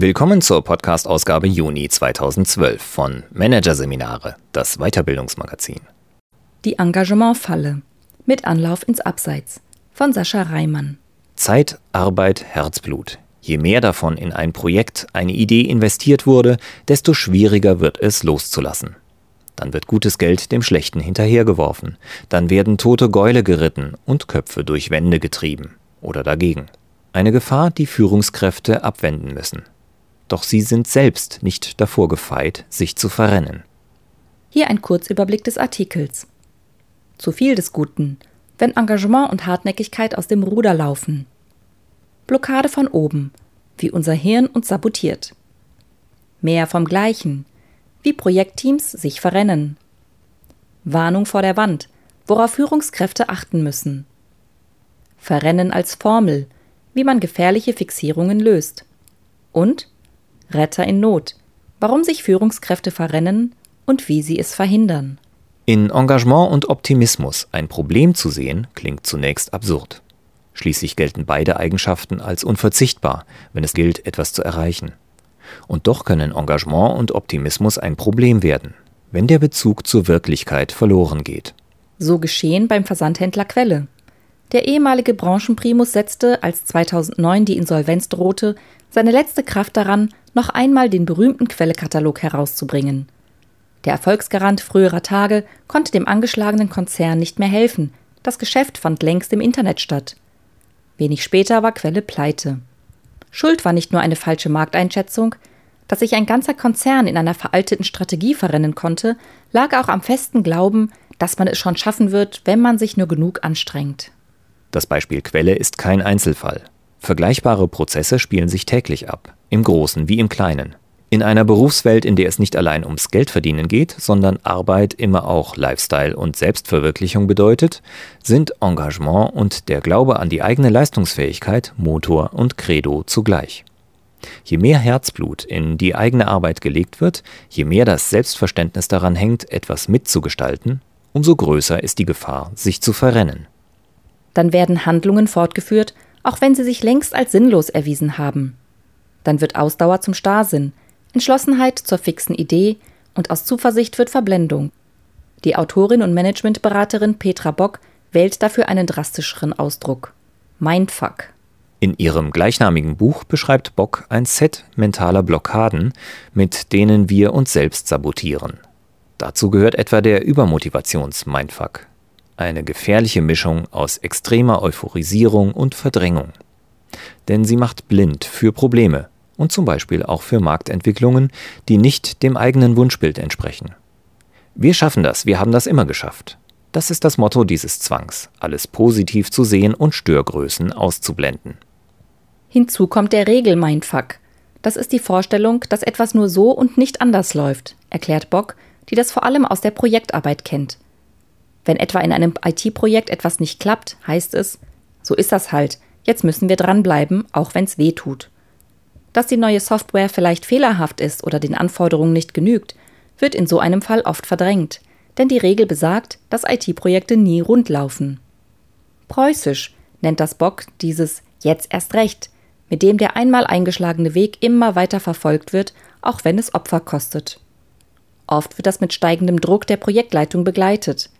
Willkommen zur Podcast-Ausgabe Juni 2012 von Managerseminare, das Weiterbildungsmagazin. Die Engagementfalle mit Anlauf ins Abseits von Sascha Reimann. Zeit, Arbeit, Herzblut. Je mehr davon in ein Projekt, eine Idee investiert wurde, desto schwieriger wird es loszulassen. Dann wird gutes Geld dem Schlechten hinterhergeworfen. Dann werden tote Gäule geritten und Köpfe durch Wände getrieben. Oder dagegen. Eine Gefahr, die Führungskräfte abwenden müssen doch sie sind selbst nicht davor gefeit, sich zu verrennen. Hier ein Kurzüberblick des Artikels. Zu viel des Guten, wenn Engagement und Hartnäckigkeit aus dem Ruder laufen. Blockade von oben, wie unser Hirn uns sabotiert. Mehr vom Gleichen, wie Projektteams sich verrennen. Warnung vor der Wand, worauf Führungskräfte achten müssen. Verrennen als Formel, wie man gefährliche Fixierungen löst. Und Retter in Not, warum sich Führungskräfte verrennen und wie sie es verhindern. In Engagement und Optimismus ein Problem zu sehen, klingt zunächst absurd. Schließlich gelten beide Eigenschaften als unverzichtbar, wenn es gilt, etwas zu erreichen. Und doch können Engagement und Optimismus ein Problem werden, wenn der Bezug zur Wirklichkeit verloren geht. So geschehen beim Versandhändler Quelle. Der ehemalige Branchenprimus setzte, als 2009 die Insolvenz drohte, seine letzte Kraft daran, noch einmal den berühmten Quellekatalog herauszubringen. Der Erfolgsgarant früherer Tage konnte dem angeschlagenen Konzern nicht mehr helfen. Das Geschäft fand längst im Internet statt. Wenig später war Quelle pleite. Schuld war nicht nur eine falsche Markteinschätzung, dass sich ein ganzer Konzern in einer veralteten Strategie verrennen konnte, lag auch am festen Glauben, dass man es schon schaffen wird, wenn man sich nur genug anstrengt. Das Beispiel Quelle ist kein Einzelfall. Vergleichbare Prozesse spielen sich täglich ab, im Großen wie im Kleinen. In einer Berufswelt, in der es nicht allein ums Geldverdienen geht, sondern Arbeit immer auch Lifestyle und Selbstverwirklichung bedeutet, sind Engagement und der Glaube an die eigene Leistungsfähigkeit Motor und Credo zugleich. Je mehr Herzblut in die eigene Arbeit gelegt wird, je mehr das Selbstverständnis daran hängt, etwas mitzugestalten, umso größer ist die Gefahr, sich zu verrennen. Dann werden Handlungen fortgeführt, auch wenn sie sich längst als sinnlos erwiesen haben. Dann wird Ausdauer zum Starrsinn, Entschlossenheit zur fixen Idee und aus Zuversicht wird Verblendung. Die Autorin und Managementberaterin Petra Bock wählt dafür einen drastischeren Ausdruck. Mindfuck. In ihrem gleichnamigen Buch beschreibt Bock ein Set mentaler Blockaden, mit denen wir uns selbst sabotieren. Dazu gehört etwa der Übermotivations-Mindfuck eine gefährliche Mischung aus extremer Euphorisierung und Verdrängung. Denn sie macht blind für Probleme und zum Beispiel auch für Marktentwicklungen, die nicht dem eigenen Wunschbild entsprechen. Wir schaffen das, wir haben das immer geschafft. Das ist das Motto dieses Zwangs, alles positiv zu sehen und Störgrößen auszublenden. Hinzu kommt der Regel-Mindfuck. Das ist die Vorstellung, dass etwas nur so und nicht anders läuft, erklärt Bock, die das vor allem aus der Projektarbeit kennt. Wenn etwa in einem IT-Projekt etwas nicht klappt, heißt es, so ist das halt, jetzt müssen wir dranbleiben, auch wenn es weh tut. Dass die neue Software vielleicht fehlerhaft ist oder den Anforderungen nicht genügt, wird in so einem Fall oft verdrängt, denn die Regel besagt, dass IT-Projekte nie rund laufen. Preußisch nennt das Bock dieses jetzt erst recht, mit dem der einmal eingeschlagene Weg immer weiter verfolgt wird, auch wenn es Opfer kostet. Oft wird das mit steigendem Druck der Projektleitung begleitet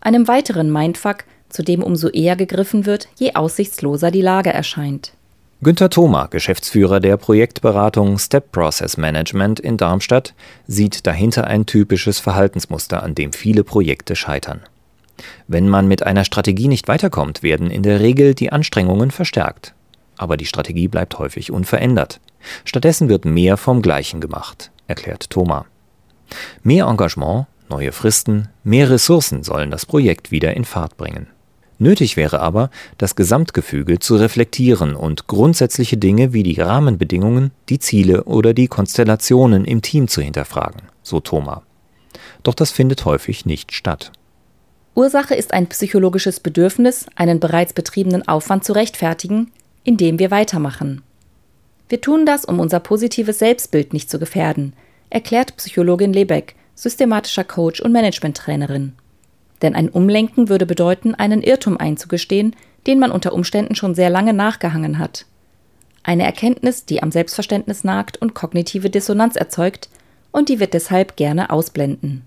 einem weiteren Mindfuck, zu dem umso eher gegriffen wird, je aussichtsloser die Lage erscheint. Günter Thoma, Geschäftsführer der Projektberatung Step Process Management in Darmstadt, sieht dahinter ein typisches Verhaltensmuster, an dem viele Projekte scheitern. Wenn man mit einer Strategie nicht weiterkommt, werden in der Regel die Anstrengungen verstärkt. Aber die Strategie bleibt häufig unverändert. Stattdessen wird mehr vom Gleichen gemacht, erklärt Thoma. Mehr Engagement, Neue Fristen, mehr Ressourcen sollen das Projekt wieder in Fahrt bringen. Nötig wäre aber, das Gesamtgefüge zu reflektieren und grundsätzliche Dinge wie die Rahmenbedingungen, die Ziele oder die Konstellationen im Team zu hinterfragen, so Thoma. Doch das findet häufig nicht statt. Ursache ist ein psychologisches Bedürfnis, einen bereits betriebenen Aufwand zu rechtfertigen, indem wir weitermachen. Wir tun das, um unser positives Selbstbild nicht zu gefährden, erklärt Psychologin Lebeck, systematischer Coach und Managementtrainerin. Denn ein Umlenken würde bedeuten, einen Irrtum einzugestehen, den man unter Umständen schon sehr lange nachgehangen hat. Eine Erkenntnis, die am Selbstverständnis nagt und kognitive Dissonanz erzeugt, und die wird deshalb gerne ausblenden.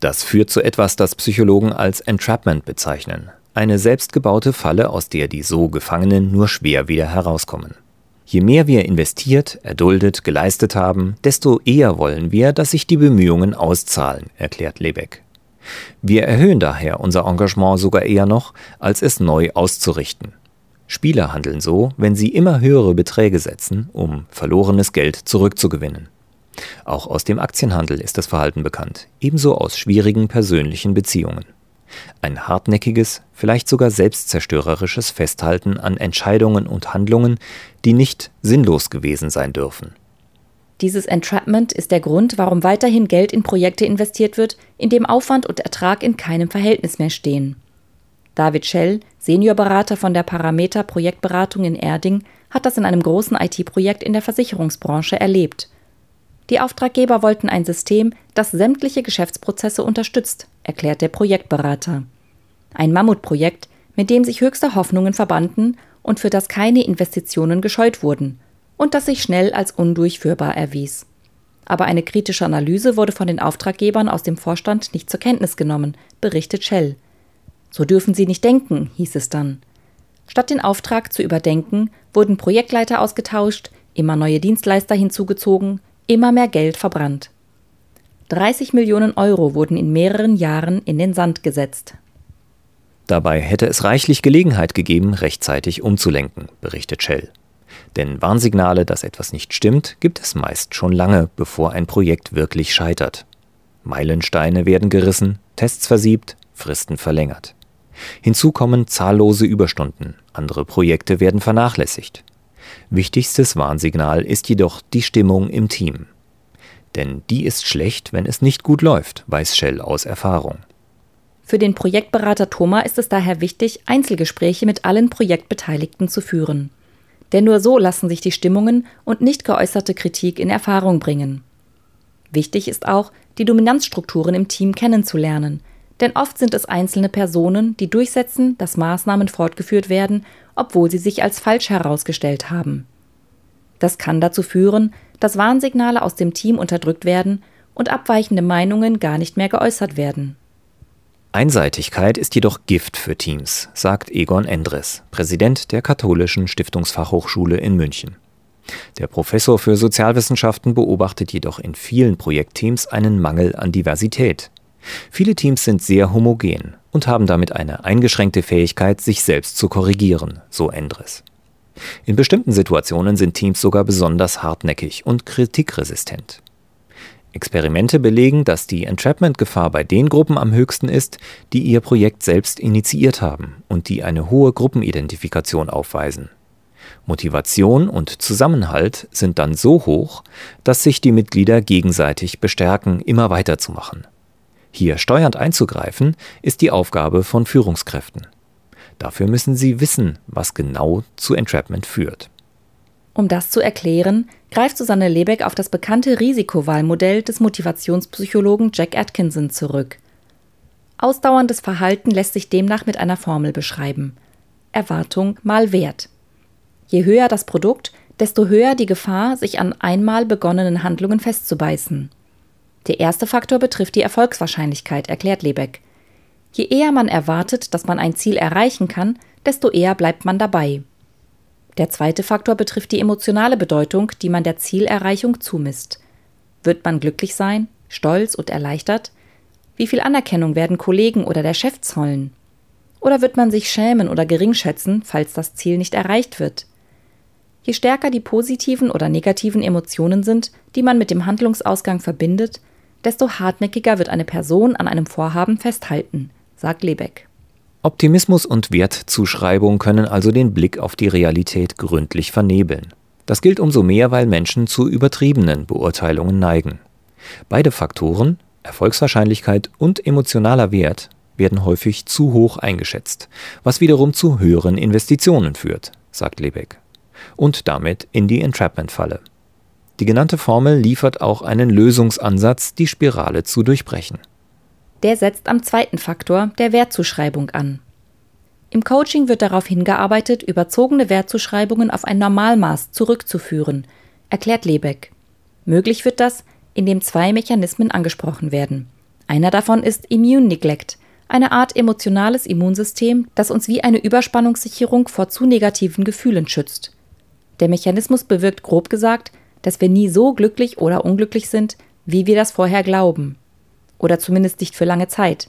Das führt zu etwas, das Psychologen als Entrapment bezeichnen. Eine selbstgebaute Falle, aus der die so Gefangenen nur schwer wieder herauskommen. Je mehr wir investiert, erduldet, geleistet haben, desto eher wollen wir, dass sich die Bemühungen auszahlen, erklärt Lebeck. Wir erhöhen daher unser Engagement sogar eher noch, als es neu auszurichten. Spieler handeln so, wenn sie immer höhere Beträge setzen, um verlorenes Geld zurückzugewinnen. Auch aus dem Aktienhandel ist das Verhalten bekannt, ebenso aus schwierigen persönlichen Beziehungen. Ein hartnäckiges, vielleicht sogar selbstzerstörerisches Festhalten an Entscheidungen und Handlungen, die nicht sinnlos gewesen sein dürfen. Dieses Entrapment ist der Grund, warum weiterhin Geld in Projekte investiert wird, in dem Aufwand und Ertrag in keinem Verhältnis mehr stehen. David Schell, Seniorberater von der Parameter Projektberatung in Erding, hat das in einem großen IT-Projekt in der Versicherungsbranche erlebt. Die Auftraggeber wollten ein System, das sämtliche Geschäftsprozesse unterstützt, erklärt der Projektberater. Ein Mammutprojekt, mit dem sich höchste Hoffnungen verbanden und für das keine Investitionen gescheut wurden und das sich schnell als undurchführbar erwies. Aber eine kritische Analyse wurde von den Auftraggebern aus dem Vorstand nicht zur Kenntnis genommen, berichtet Shell. So dürfen Sie nicht denken, hieß es dann. Statt den Auftrag zu überdenken, wurden Projektleiter ausgetauscht, immer neue Dienstleister hinzugezogen, immer mehr Geld verbrannt. 30 Millionen Euro wurden in mehreren Jahren in den Sand gesetzt. Dabei hätte es reichlich Gelegenheit gegeben, rechtzeitig umzulenken, berichtet Shell. Denn Warnsignale, dass etwas nicht stimmt, gibt es meist schon lange, bevor ein Projekt wirklich scheitert. Meilensteine werden gerissen, Tests versiebt, Fristen verlängert. Hinzu kommen zahllose Überstunden, andere Projekte werden vernachlässigt. Wichtigstes Warnsignal ist jedoch die Stimmung im Team. Denn die ist schlecht, wenn es nicht gut läuft, weiß Shell aus Erfahrung. Für den Projektberater Thoma ist es daher wichtig, Einzelgespräche mit allen Projektbeteiligten zu führen. Denn nur so lassen sich die Stimmungen und nicht geäußerte Kritik in Erfahrung bringen. Wichtig ist auch, die Dominanzstrukturen im Team kennenzulernen, denn oft sind es einzelne Personen, die durchsetzen, dass Maßnahmen fortgeführt werden, obwohl sie sich als falsch herausgestellt haben. Das kann dazu führen, dass Warnsignale aus dem Team unterdrückt werden und abweichende Meinungen gar nicht mehr geäußert werden. Einseitigkeit ist jedoch Gift für Teams, sagt Egon Endres, Präsident der Katholischen Stiftungsfachhochschule in München. Der Professor für Sozialwissenschaften beobachtet jedoch in vielen Projektteams einen Mangel an Diversität. Viele Teams sind sehr homogen und haben damit eine eingeschränkte Fähigkeit, sich selbst zu korrigieren, so Endres. In bestimmten Situationen sind Teams sogar besonders hartnäckig und kritikresistent. Experimente belegen, dass die Entrapment-Gefahr bei den Gruppen am höchsten ist, die ihr Projekt selbst initiiert haben und die eine hohe Gruppenidentifikation aufweisen. Motivation und Zusammenhalt sind dann so hoch, dass sich die Mitglieder gegenseitig bestärken, immer weiterzumachen. Hier steuernd einzugreifen, ist die Aufgabe von Führungskräften. Dafür müssen sie wissen, was genau zu Entrapment führt. Um das zu erklären, greift Susanne Lebeck auf das bekannte Risikowahlmodell des Motivationspsychologen Jack Atkinson zurück. Ausdauerndes Verhalten lässt sich demnach mit einer Formel beschreiben. Erwartung mal Wert. Je höher das Produkt, desto höher die Gefahr, sich an einmal begonnenen Handlungen festzubeißen. Der erste Faktor betrifft die Erfolgswahrscheinlichkeit, erklärt Lebeck. Je eher man erwartet, dass man ein Ziel erreichen kann, desto eher bleibt man dabei. Der zweite Faktor betrifft die emotionale Bedeutung, die man der Zielerreichung zumisst. Wird man glücklich sein, stolz und erleichtert? Wie viel Anerkennung werden Kollegen oder der Chef zollen? Oder wird man sich schämen oder geringschätzen, falls das Ziel nicht erreicht wird? Je stärker die positiven oder negativen Emotionen sind, die man mit dem Handlungsausgang verbindet, desto hartnäckiger wird eine Person an einem Vorhaben festhalten, sagt Lebeck. Optimismus und Wertzuschreibung können also den Blick auf die Realität gründlich vernebeln. Das gilt umso mehr, weil Menschen zu übertriebenen Beurteilungen neigen. Beide Faktoren, Erfolgswahrscheinlichkeit und emotionaler Wert, werden häufig zu hoch eingeschätzt, was wiederum zu höheren Investitionen führt, sagt Lebeck. Und damit in die Entrapment-Falle. Die genannte Formel liefert auch einen Lösungsansatz, die Spirale zu durchbrechen. Der setzt am zweiten Faktor der Wertzuschreibung an. Im Coaching wird darauf hingearbeitet, überzogene Wertzuschreibungen auf ein Normalmaß zurückzuführen, erklärt Lebeck. Möglich wird das, indem zwei Mechanismen angesprochen werden. Einer davon ist Immune Neglect, eine Art emotionales Immunsystem, das uns wie eine Überspannungssicherung vor zu negativen Gefühlen schützt. Der Mechanismus bewirkt grob gesagt, dass wir nie so glücklich oder unglücklich sind, wie wir das vorher glauben. Oder zumindest nicht für lange Zeit.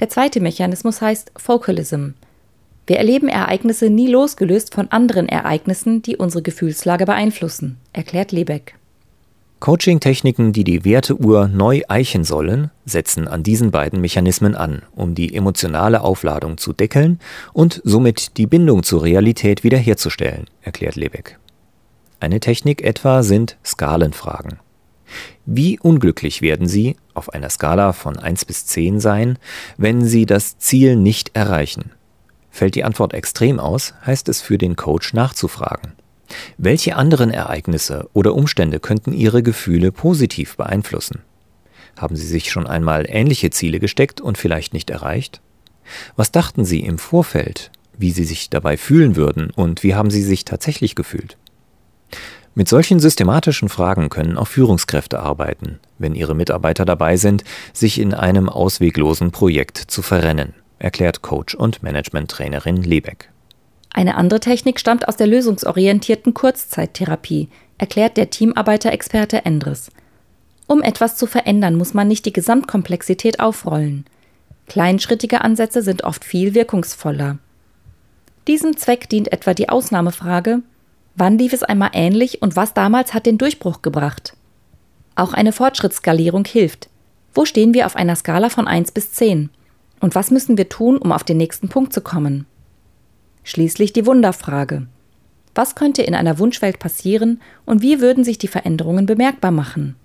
Der zweite Mechanismus heißt Focalism, wir erleben Ereignisse nie losgelöst von anderen Ereignissen, die unsere Gefühlslage beeinflussen, erklärt Lebeck. Coaching-Techniken, die die Werteuhr neu eichen sollen, setzen an diesen beiden Mechanismen an, um die emotionale Aufladung zu deckeln und somit die Bindung zur Realität wiederherzustellen, erklärt Lebeck. Eine Technik etwa sind Skalenfragen. Wie unglücklich werden Sie, auf einer Skala von 1 bis 10 sein, wenn Sie das Ziel nicht erreichen? Fällt die Antwort extrem aus, heißt es für den Coach nachzufragen. Welche anderen Ereignisse oder Umstände könnten Ihre Gefühle positiv beeinflussen? Haben Sie sich schon einmal ähnliche Ziele gesteckt und vielleicht nicht erreicht? Was dachten Sie im Vorfeld, wie Sie sich dabei fühlen würden und wie haben Sie sich tatsächlich gefühlt? Mit solchen systematischen Fragen können auch Führungskräfte arbeiten, wenn ihre Mitarbeiter dabei sind, sich in einem ausweglosen Projekt zu verrennen erklärt Coach und Management-Trainerin Lebeck. Eine andere Technik stammt aus der lösungsorientierten Kurzzeittherapie, erklärt der Teamarbeiter-Experte Endres. Um etwas zu verändern, muss man nicht die Gesamtkomplexität aufrollen. Kleinschrittige Ansätze sind oft viel wirkungsvoller. Diesem Zweck dient etwa die Ausnahmefrage, wann lief es einmal ähnlich und was damals hat den Durchbruch gebracht? Auch eine Fortschrittsskalierung hilft. Wo stehen wir auf einer Skala von 1 bis 10? Und was müssen wir tun, um auf den nächsten Punkt zu kommen? Schließlich die Wunderfrage. Was könnte in einer Wunschwelt passieren und wie würden sich die Veränderungen bemerkbar machen?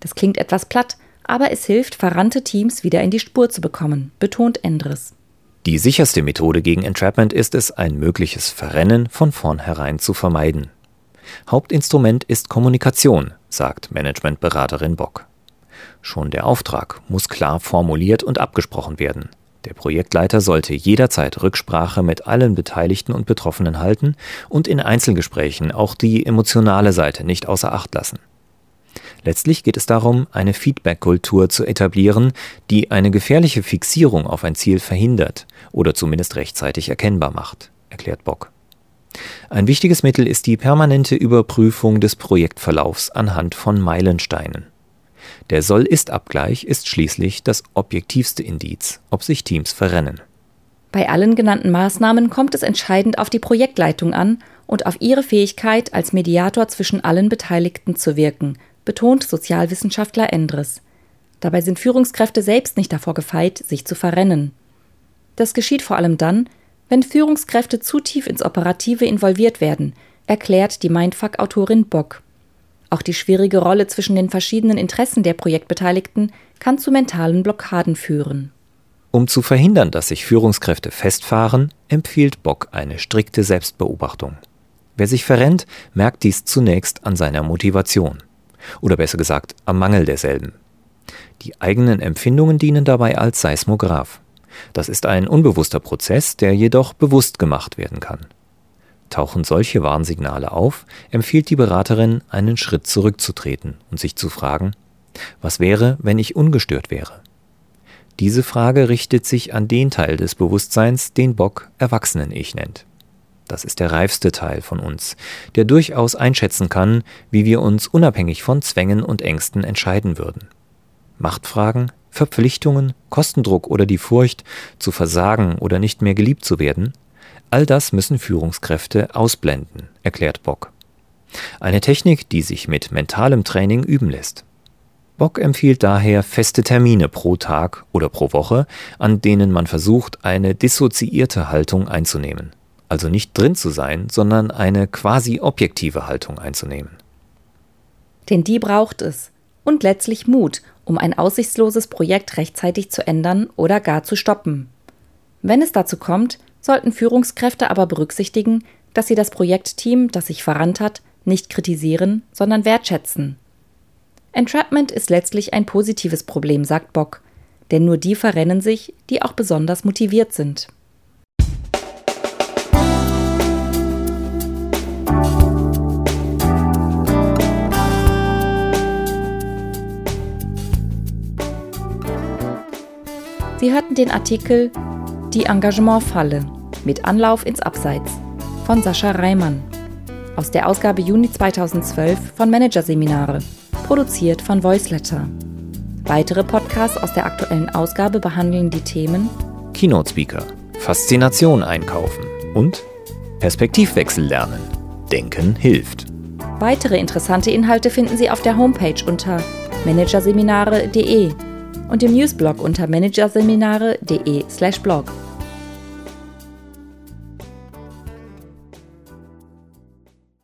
Das klingt etwas platt, aber es hilft, verrannte Teams wieder in die Spur zu bekommen, betont Endres. Die sicherste Methode gegen Entrapment ist es, ein mögliches Verrennen von vornherein zu vermeiden. Hauptinstrument ist Kommunikation, sagt Managementberaterin Bock. Schon der Auftrag muss klar formuliert und abgesprochen werden. Der Projektleiter sollte jederzeit Rücksprache mit allen Beteiligten und Betroffenen halten und in Einzelgesprächen auch die emotionale Seite nicht außer Acht lassen. Letztlich geht es darum, eine Feedback-Kultur zu etablieren, die eine gefährliche Fixierung auf ein Ziel verhindert oder zumindest rechtzeitig erkennbar macht, erklärt Bock. Ein wichtiges Mittel ist die permanente Überprüfung des Projektverlaufs anhand von Meilensteinen. Der Soll-Ist-Abgleich ist schließlich das objektivste Indiz, ob sich Teams verrennen. Bei allen genannten Maßnahmen kommt es entscheidend auf die Projektleitung an und auf ihre Fähigkeit, als Mediator zwischen allen Beteiligten zu wirken, betont Sozialwissenschaftler Endres. Dabei sind Führungskräfte selbst nicht davor gefeit, sich zu verrennen. Das geschieht vor allem dann, wenn Führungskräfte zu tief ins Operative involviert werden, erklärt die Mindfuck-Autorin Bock. Auch die schwierige Rolle zwischen den verschiedenen Interessen der Projektbeteiligten kann zu mentalen Blockaden führen. Um zu verhindern, dass sich Führungskräfte festfahren, empfiehlt Bock eine strikte Selbstbeobachtung. Wer sich verrennt, merkt dies zunächst an seiner Motivation. Oder besser gesagt, am Mangel derselben. Die eigenen Empfindungen dienen dabei als Seismograph. Das ist ein unbewusster Prozess, der jedoch bewusst gemacht werden kann. Tauchen solche Warnsignale auf, empfiehlt die Beraterin, einen Schritt zurückzutreten und sich zu fragen, was wäre, wenn ich ungestört wäre? Diese Frage richtet sich an den Teil des Bewusstseins, den Bock Erwachsenen-Ich nennt. Das ist der reifste Teil von uns, der durchaus einschätzen kann, wie wir uns unabhängig von Zwängen und Ängsten entscheiden würden. Machtfragen, Verpflichtungen, Kostendruck oder die Furcht, zu versagen oder nicht mehr geliebt zu werden, All das müssen Führungskräfte ausblenden, erklärt Bock. Eine Technik, die sich mit mentalem Training üben lässt. Bock empfiehlt daher feste Termine pro Tag oder pro Woche, an denen man versucht, eine dissoziierte Haltung einzunehmen. Also nicht drin zu sein, sondern eine quasi objektive Haltung einzunehmen. Denn die braucht es. Und letztlich Mut, um ein aussichtsloses Projekt rechtzeitig zu ändern oder gar zu stoppen. Wenn es dazu kommt, sollten Führungskräfte aber berücksichtigen, dass sie das Projektteam, das sich verrannt hat, nicht kritisieren, sondern wertschätzen. Entrapment ist letztlich ein positives Problem, sagt Bock, denn nur die verrennen sich, die auch besonders motiviert sind. Sie hörten den Artikel Die Engagementfalle mit Anlauf ins Abseits von Sascha Reimann aus der Ausgabe Juni 2012 von Managerseminare, produziert von Voiceletter. Weitere Podcasts aus der aktuellen Ausgabe behandeln die Themen Keynote Speaker, Faszination einkaufen und Perspektivwechsel lernen. Denken hilft. Weitere interessante Inhalte finden Sie auf der Homepage unter managerseminare.de und im Newsblog unter managerseminare.de/blog.